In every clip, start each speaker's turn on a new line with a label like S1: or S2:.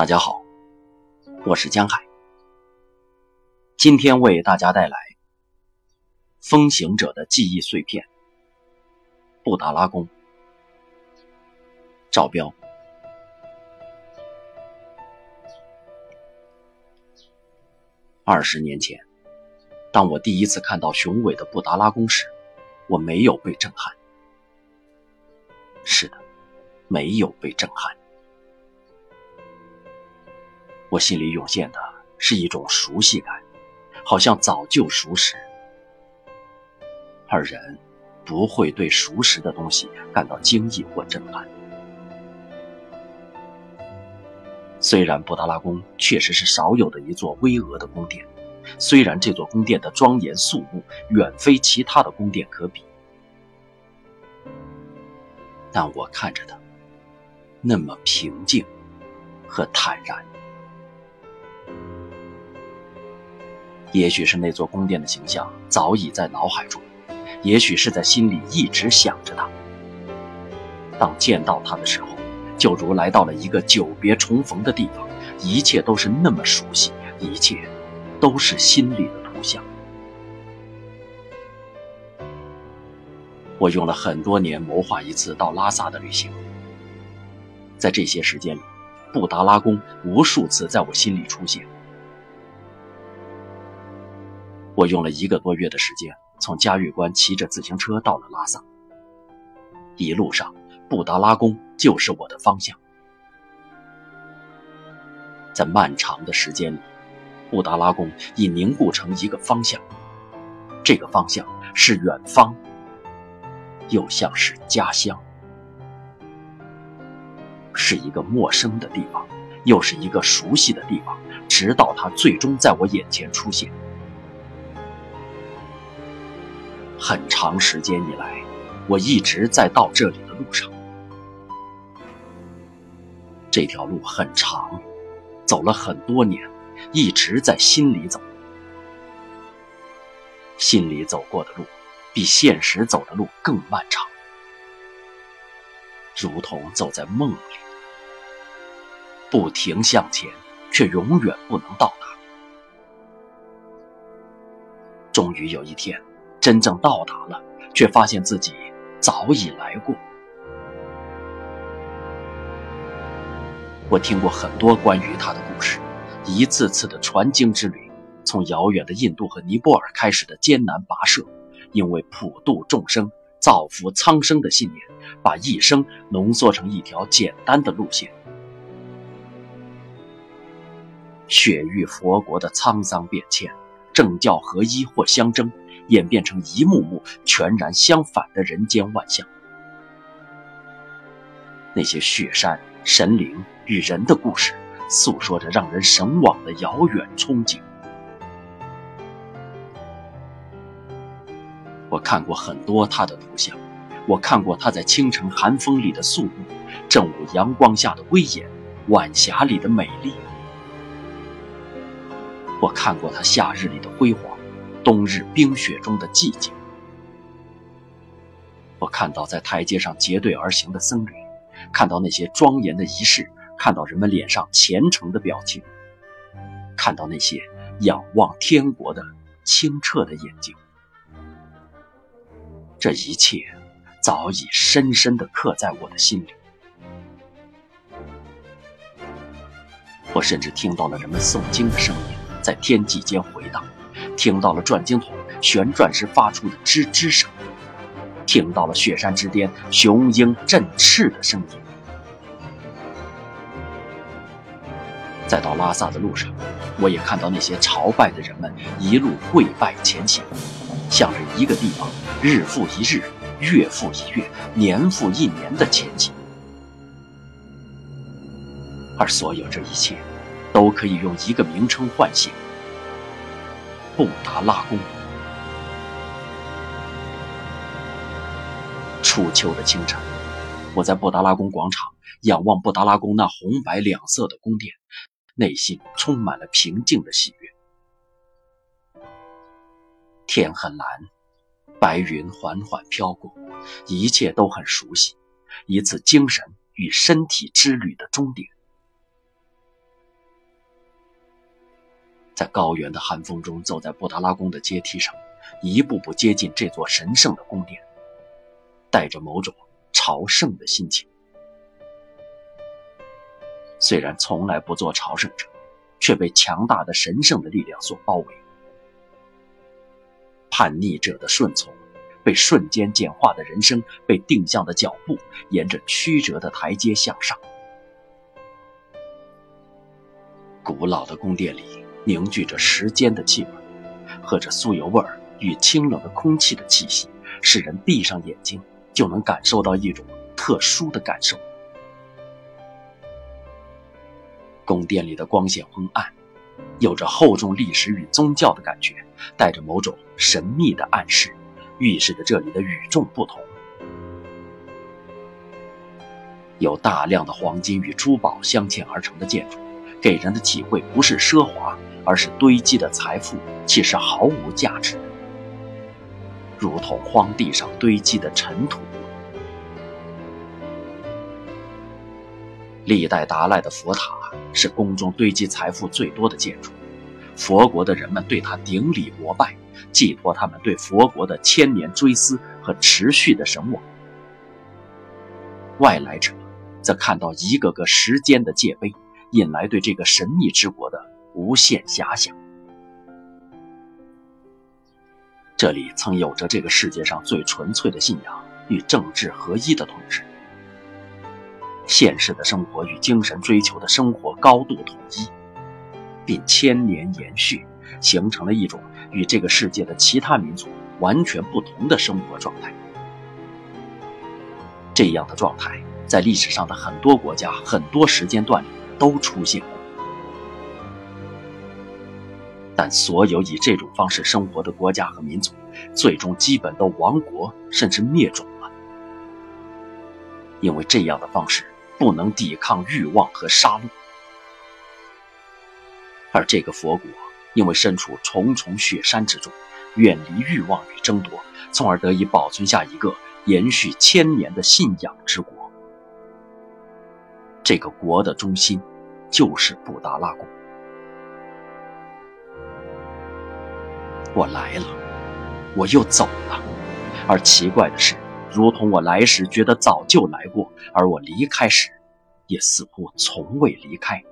S1: 大家好，我是江海。今天为大家带来《风行者的记忆碎片》——布达拉宫。赵标。二十年前，当我第一次看到雄伟的布达拉宫时，我没有被震撼。是的，没有被震撼。我心里涌现的是一种熟悉感，好像早就熟识。而人不会对熟识的东西感到惊异或震撼。虽然布达拉宫确实是少有的一座巍峨的宫殿，虽然这座宫殿的庄严肃穆远非其他的宫殿可比，但我看着它，那么平静和坦然。也许是那座宫殿的形象早已在脑海中，也许是在心里一直想着它。当见到它的时候，就如来到了一个久别重逢的地方，一切都是那么熟悉，一切都是心里的图像。我用了很多年谋划一次到拉萨的旅行，在这些时间里，布达拉宫无数次在我心里出现。我用了一个多月的时间，从嘉峪关骑着自行车到了拉萨。一路上，布达拉宫就是我的方向。在漫长的时间里，布达拉宫已凝固成一个方向，这个方向是远方，又像是家乡，是一个陌生的地方，又是一个熟悉的地方，直到它最终在我眼前出现。很长时间以来，我一直在到这里的路上。这条路很长，走了很多年，一直在心里走。心里走过的路，比现实走的路更漫长，如同走在梦里，不停向前，却永远不能到达。终于有一天。真正到达了，却发现自己早已来过。我听过很多关于他的故事，一次次的传经之旅，从遥远的印度和尼泊尔开始的艰难跋涉，因为普度众生、造福苍生的信念，把一生浓缩成一条简单的路线。雪域佛国的沧桑变迁，政教合一或相争。演变成一幕幕全然相反的人间万象。那些雪山、神灵与人的故事，诉说着让人神往的遥远憧憬。我看过很多他的图像，我看过他在清晨寒风里的肃穆，正午阳光下的威严，晚霞里的美丽。我看过他夏日里的辉煌。冬日冰雪中的寂静，我看到在台阶上结队而行的僧侣，看到那些庄严的仪式，看到人们脸上虔诚的表情，看到那些仰望天国的清澈的眼睛。这一切早已深深地刻在我的心里。我甚至听到了人们诵经的声音在天际间回荡。听到了转经筒旋转时发出的吱吱声，听到了雪山之巅雄鹰振翅的声音。在到拉萨的路上，我也看到那些朝拜的人们一路跪拜前行，向着一个地方日复一日、月复一月、年复一年的前行。而所有这一切，都可以用一个名称唤醒。布达拉宫。初秋的清晨，我在布达拉宫广场仰望布达拉宫那红白两色的宫殿，内心充满了平静的喜悦。天很蓝，白云缓缓飘过，一切都很熟悉，一次精神与身体之旅的终点。在高原的寒风中，走在布达拉宫的阶梯上，一步步接近这座神圣的宫殿，带着某种朝圣的心情。虽然从来不做朝圣者，却被强大的神圣的力量所包围。叛逆者的顺从，被瞬间简化的人生，被定向的脚步，沿着曲折的台阶向上。古老的宫殿里凝聚着时间的气味，和着酥油味儿与清冷的空气的气息，使人闭上眼睛就能感受到一种特殊的感受。宫殿里的光线昏暗，有着厚重历史与宗教的感觉，带着某种神秘的暗示，预示着这里的与众不同。有大量的黄金与珠宝镶嵌而成的建筑。给人的体会不是奢华，而是堆积的财富其实毫无价值，如同荒地上堆积的尘土。历代达赖的佛塔是宫中堆积财富最多的建筑，佛国的人们对它顶礼膜拜，寄托他们对佛国的千年追思和持续的神往。外来者则看到一个个时间的界碑。引来对这个神秘之国的无限遐想。这里曾有着这个世界上最纯粹的信仰与政治合一的统治，现实的生活与精神追求的生活高度统一，并千年延续，形成了一种与这个世界的其他民族完全不同的生活状态。这样的状态在历史上的很多国家、很多时间段里。都出现过，但所有以这种方式生活的国家和民族，最终基本都亡国甚至灭种了，因为这样的方式不能抵抗欲望和杀戮。而这个佛国，因为身处重重雪山之中，远离欲望与争夺，从而得以保存下一个延续千年的信仰之国。这个国的中心。就是布达拉宫。我来了，我又走了，而奇怪的是，如同我来时觉得早就来过，而我离开时，也似乎从未离开。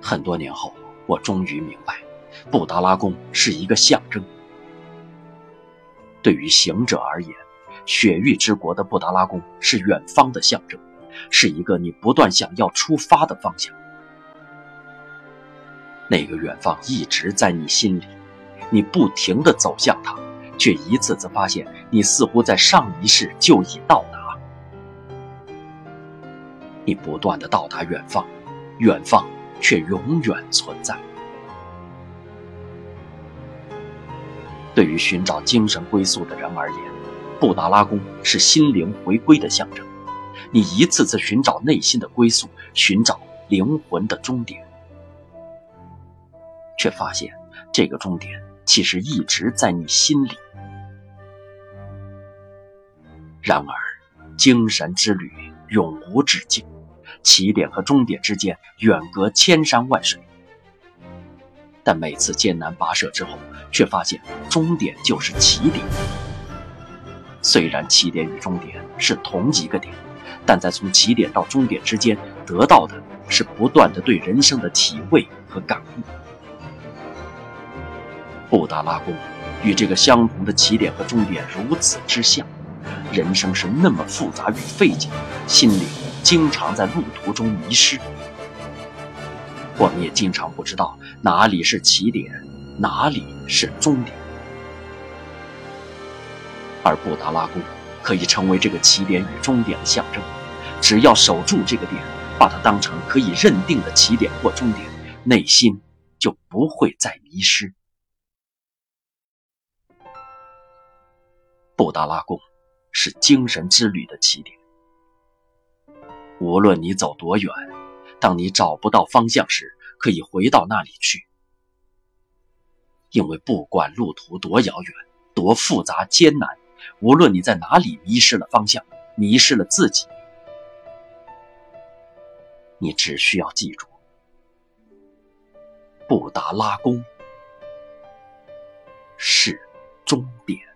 S1: 很多年后，我终于明白，布达拉宫是一个象征。对于行者而言，雪域之国的布达拉宫是远方的象征。是一个你不断想要出发的方向，那个远方一直在你心里，你不停地走向它，却一次次发现你似乎在上一世就已到达。你不断地到达远方，远方却永远存在。对于寻找精神归宿的人而言，布达拉宫是心灵回归的象征。你一次次寻找内心的归宿，寻找灵魂的终点，却发现这个终点其实一直在你心里。然而，精神之旅永无止境，起点和终点之间远隔千山万水。但每次艰难跋涉之后，却发现终点就是起点。虽然起点与终点是同一个点。但在从起点到终点之间得到的是不断的对人生的体味和感悟。布达拉宫与这个相同的起点和终点如此之像，人生是那么复杂与费解，心灵经常在路途中迷失。我们也经常不知道哪里是起点，哪里是终点，而布达拉宫。可以成为这个起点与终点的象征，只要守住这个点，把它当成可以认定的起点或终点，内心就不会再迷失。布达拉宫是精神之旅的起点，无论你走多远，当你找不到方向时，可以回到那里去，因为不管路途多遥远、多复杂、艰难。无论你在哪里迷失了方向迷失了自己你只需要记住布达拉宫是终点。